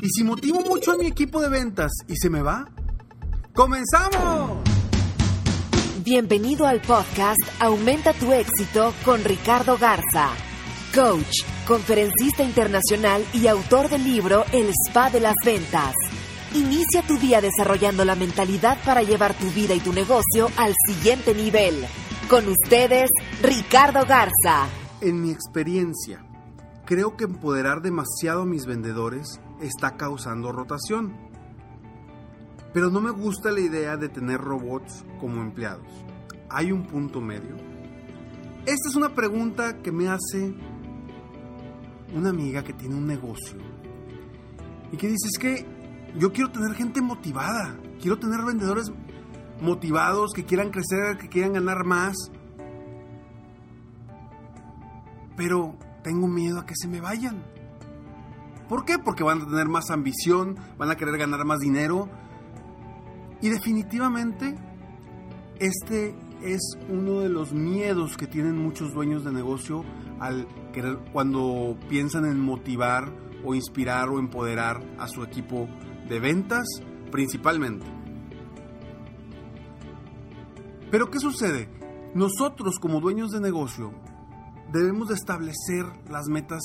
¿Y si motivo mucho a mi equipo de ventas y se me va? ¡Comenzamos! Bienvenido al podcast Aumenta tu éxito con Ricardo Garza, coach, conferencista internacional y autor del libro El Spa de las Ventas. Inicia tu día desarrollando la mentalidad para llevar tu vida y tu negocio al siguiente nivel. Con ustedes, Ricardo Garza. En mi experiencia, creo que empoderar demasiado a mis vendedores está causando rotación. Pero no me gusta la idea de tener robots como empleados. ¿Hay un punto medio? Esta es una pregunta que me hace una amiga que tiene un negocio y que dice es que yo quiero tener gente motivada, quiero tener vendedores motivados, que quieran crecer, que quieran ganar más, pero tengo miedo a que se me vayan. ¿Por qué? Porque van a tener más ambición, van a querer ganar más dinero. Y definitivamente este es uno de los miedos que tienen muchos dueños de negocio al querer cuando piensan en motivar o inspirar o empoderar a su equipo de ventas principalmente. Pero ¿qué sucede? Nosotros como dueños de negocio debemos de establecer las metas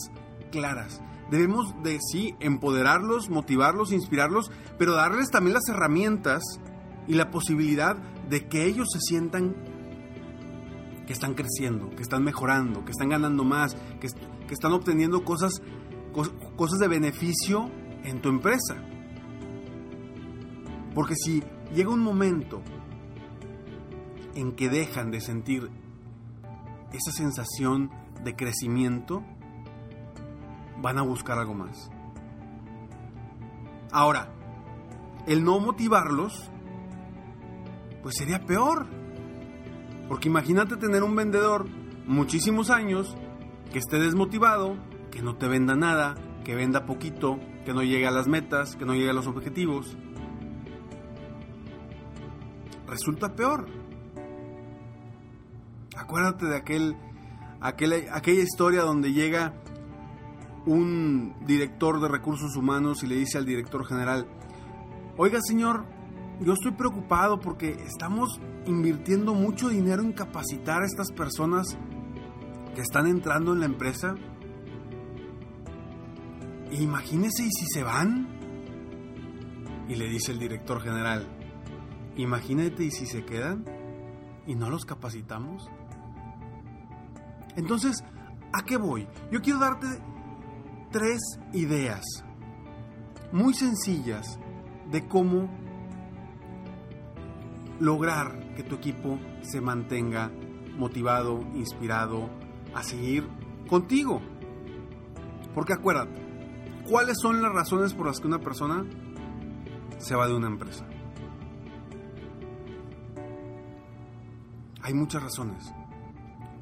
claras. Debemos de sí empoderarlos, motivarlos, inspirarlos, pero darles también las herramientas y la posibilidad de que ellos se sientan que están creciendo, que están mejorando, que están ganando más, que, que están obteniendo cosas, cosas de beneficio en tu empresa. Porque si llega un momento en que dejan de sentir esa sensación de crecimiento, van a buscar algo más. Ahora, el no motivarlos, pues sería peor. Porque imagínate tener un vendedor muchísimos años que esté desmotivado, que no te venda nada, que venda poquito, que no llegue a las metas, que no llegue a los objetivos. Resulta peor. Acuérdate de aquel, aquel, aquella historia donde llega un director de recursos humanos y le dice al director general, oiga señor, yo estoy preocupado porque estamos invirtiendo mucho dinero en capacitar a estas personas que están entrando en la empresa. Imagínese y si se van. Y le dice el director general, imagínate y si se quedan y no los capacitamos. Entonces, ¿a qué voy? Yo quiero darte tres ideas muy sencillas de cómo lograr que tu equipo se mantenga motivado, inspirado a seguir contigo. Porque acuérdate, ¿cuáles son las razones por las que una persona se va de una empresa? Hay muchas razones.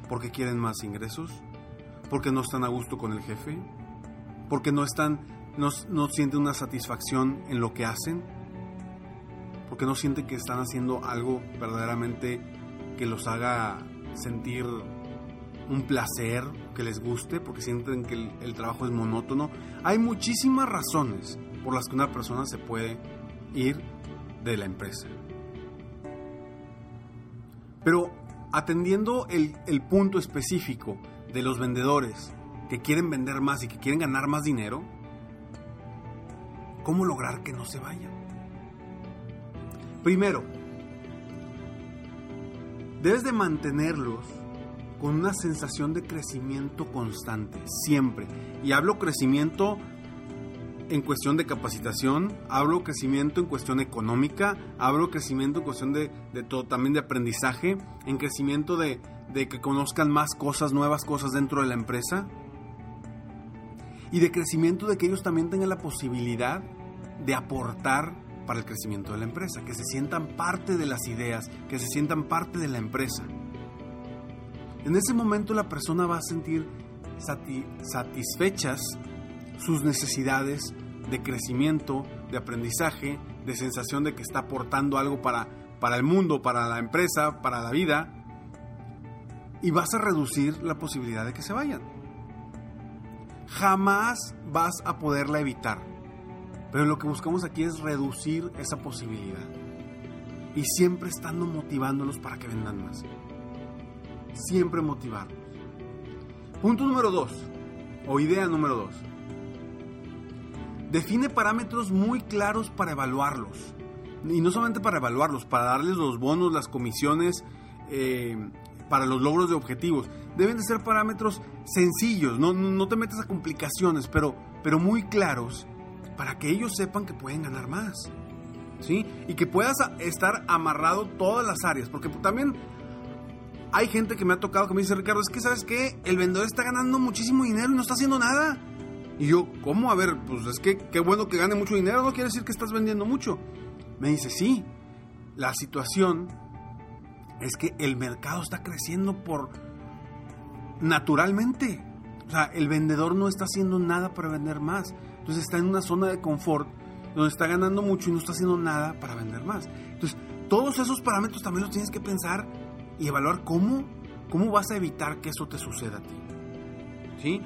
Porque quieren más ingresos, porque no están a gusto con el jefe, porque no están, no, no sienten una satisfacción en lo que hacen, porque no sienten que están haciendo algo verdaderamente que los haga sentir un placer, que les guste, porque sienten que el, el, trabajo es monótono. Hay muchísimas razones por las que una persona se puede ir de la empresa. Pero atendiendo el, el punto específico de los vendedores que quieren vender más y que quieren ganar más dinero, ¿cómo lograr que no se vayan? Primero, debes de mantenerlos con una sensación de crecimiento constante, siempre. Y hablo crecimiento en cuestión de capacitación, hablo crecimiento en cuestión económica, hablo crecimiento en cuestión de, todo, también de aprendizaje, en crecimiento de, de que conozcan más cosas, nuevas cosas dentro de la empresa. Y de crecimiento de que ellos también tengan la posibilidad de aportar para el crecimiento de la empresa, que se sientan parte de las ideas, que se sientan parte de la empresa. En ese momento la persona va a sentir satisfechas sus necesidades de crecimiento, de aprendizaje, de sensación de que está aportando algo para, para el mundo, para la empresa, para la vida, y vas a reducir la posibilidad de que se vayan. Jamás vas a poderla evitar, pero lo que buscamos aquí es reducir esa posibilidad y siempre estando motivándolos para que vendan más. Siempre motivarlos. Punto número dos, o idea número dos define parámetros muy claros para evaluarlos. Y no solamente para evaluarlos, para darles los bonos, las comisiones, eh, para los logros de objetivos. Deben de ser parámetros sencillos, no, no te metas a complicaciones, pero, pero muy claros para que ellos sepan que pueden ganar más. ¿Sí? Y que puedas estar amarrado todas las áreas, porque también hay gente que me ha tocado que me dice, Ricardo, es que sabes que el vendedor está ganando muchísimo dinero y no está haciendo nada. Y yo, ¿cómo? A ver, pues es que qué bueno que gane mucho dinero, no quiere decir que estás vendiendo mucho. Me dice, sí, la situación es que el mercado está creciendo por naturalmente. O sea, el vendedor no está haciendo nada para vender más. Entonces está en una zona de confort donde está ganando mucho y no está haciendo nada para vender más. Entonces, todos esos parámetros también los tienes que pensar y evaluar cómo, cómo vas a evitar que eso te suceda a ti. ¿Sí?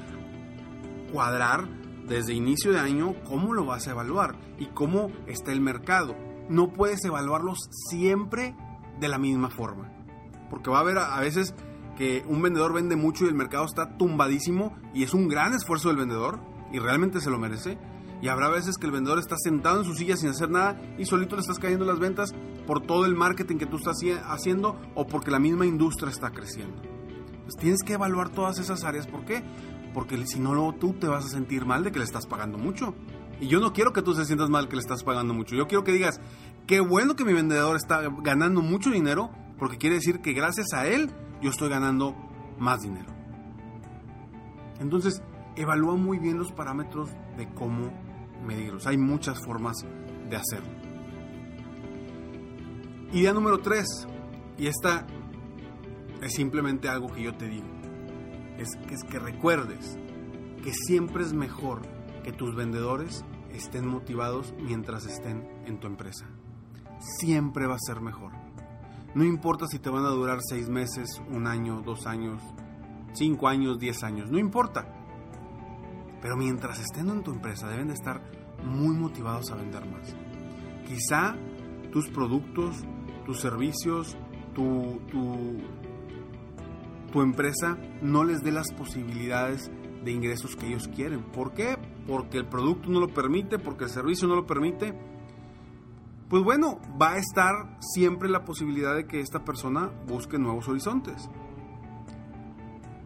cuadrar desde inicio de año cómo lo vas a evaluar y cómo está el mercado. No puedes evaluarlos siempre de la misma forma. Porque va a haber a veces que un vendedor vende mucho y el mercado está tumbadísimo y es un gran esfuerzo del vendedor y realmente se lo merece. Y habrá veces que el vendedor está sentado en su silla sin hacer nada y solito le estás cayendo las ventas por todo el marketing que tú estás haciendo o porque la misma industria está creciendo. Pues tienes que evaluar todas esas áreas. ¿Por qué? porque si no, luego tú te vas a sentir mal de que le estás pagando mucho. Y yo no quiero que tú te sientas mal que le estás pagando mucho. Yo quiero que digas, qué bueno que mi vendedor está ganando mucho dinero, porque quiere decir que gracias a él yo estoy ganando más dinero. Entonces, evalúa muy bien los parámetros de cómo medirlos. Hay muchas formas de hacerlo. Idea número 3, y esta es simplemente algo que yo te digo es, es que recuerdes que siempre es mejor que tus vendedores estén motivados mientras estén en tu empresa. Siempre va a ser mejor. No importa si te van a durar seis meses, un año, dos años, cinco años, diez años, no importa. Pero mientras estén en tu empresa deben de estar muy motivados a vender más. Quizá tus productos, tus servicios, tu, tu, empresa no les dé las posibilidades de ingresos que ellos quieren. ¿Por qué? Porque el producto no lo permite, porque el servicio no lo permite. Pues bueno, va a estar siempre la posibilidad de que esta persona busque nuevos horizontes.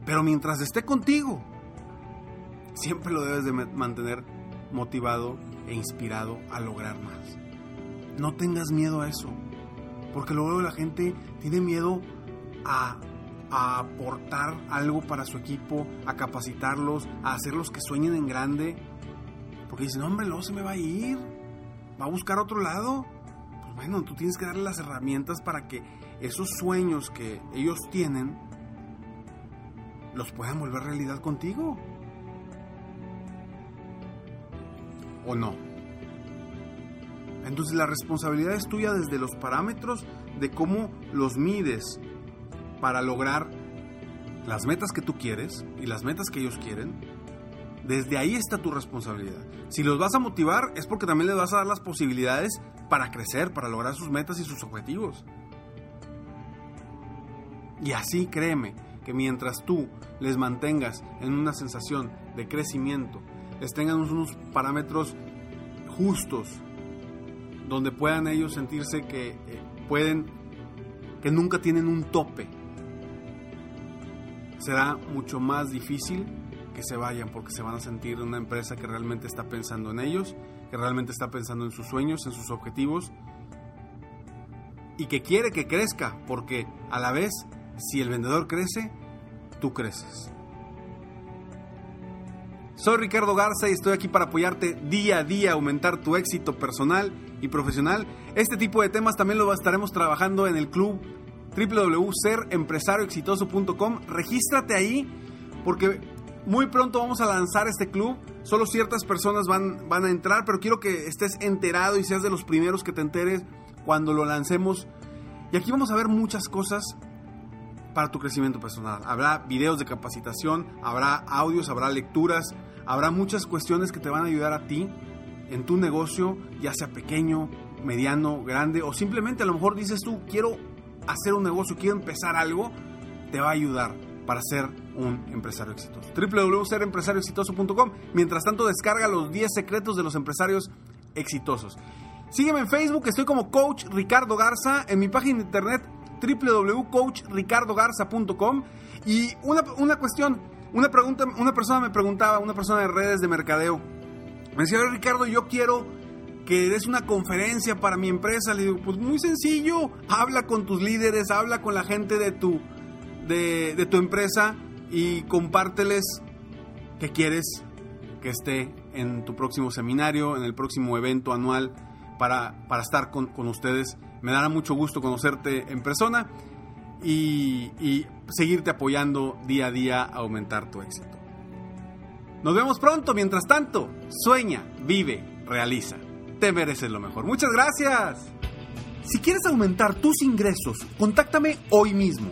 Pero mientras esté contigo, siempre lo debes de mantener motivado e inspirado a lograr más. No tengas miedo a eso, porque luego la gente tiene miedo a aportar algo para su equipo, a capacitarlos, a hacerlos que sueñen en grande. Porque dicen, hombre, luego se me va a ir, va a buscar otro lado. Bueno, tú tienes que darle las herramientas para que esos sueños que ellos tienen los puedan volver realidad contigo. ¿O no? Entonces la responsabilidad es tuya desde los parámetros de cómo los mides, para lograr las metas que tú quieres y las metas que ellos quieren, desde ahí está tu responsabilidad. Si los vas a motivar es porque también les vas a dar las posibilidades para crecer, para lograr sus metas y sus objetivos. Y así, créeme, que mientras tú les mantengas en una sensación de crecimiento, les tengan unos parámetros justos, donde puedan ellos sentirse que eh, pueden, que nunca tienen un tope, será mucho más difícil que se vayan porque se van a sentir una empresa que realmente está pensando en ellos, que realmente está pensando en sus sueños, en sus objetivos y que quiere que crezca porque a la vez si el vendedor crece, tú creces. Soy Ricardo Garza y estoy aquí para apoyarte día a día aumentar tu éxito personal y profesional. Este tipo de temas también lo estaremos trabajando en el club www.serempresarioexitoso.com. Regístrate ahí porque muy pronto vamos a lanzar este club. Solo ciertas personas van, van a entrar, pero quiero que estés enterado y seas de los primeros que te enteres cuando lo lancemos. Y aquí vamos a ver muchas cosas para tu crecimiento personal. Habrá videos de capacitación, habrá audios, habrá lecturas, habrá muchas cuestiones que te van a ayudar a ti en tu negocio, ya sea pequeño, mediano, grande, o simplemente a lo mejor dices tú, quiero hacer un negocio, quiero empezar algo, te va a ayudar para ser un empresario exitoso. www.serempresarioexitoso.com. Mientras tanto, descarga los 10 secretos de los empresarios exitosos. Sígueme en Facebook, estoy como Coach Ricardo Garza, en mi página de internet www.coachricardogarza.com. Y una, una cuestión, una pregunta, una persona me preguntaba, una persona de redes de mercadeo, me decía, Ricardo, yo quiero que des una conferencia para mi empresa. Le digo, pues muy sencillo, habla con tus líderes, habla con la gente de tu, de, de tu empresa y compárteles que quieres que esté en tu próximo seminario, en el próximo evento anual para, para estar con, con, ustedes. Me dará mucho gusto conocerte en persona y, y seguirte apoyando día a día a aumentar tu éxito. Nos vemos pronto, mientras tanto, sueña, vive, realiza. Te mereces lo mejor. Muchas gracias. Si quieres aumentar tus ingresos, contáctame hoy mismo.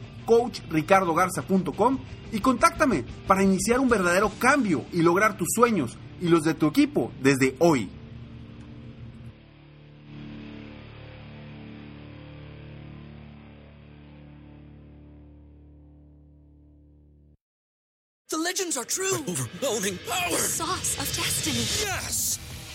www.coachricardogarza.com y contáctame para iniciar un verdadero cambio y lograr tus sueños y los de tu equipo desde hoy. The legends are true. Overwhelming power! Sauce of destiny. Yes!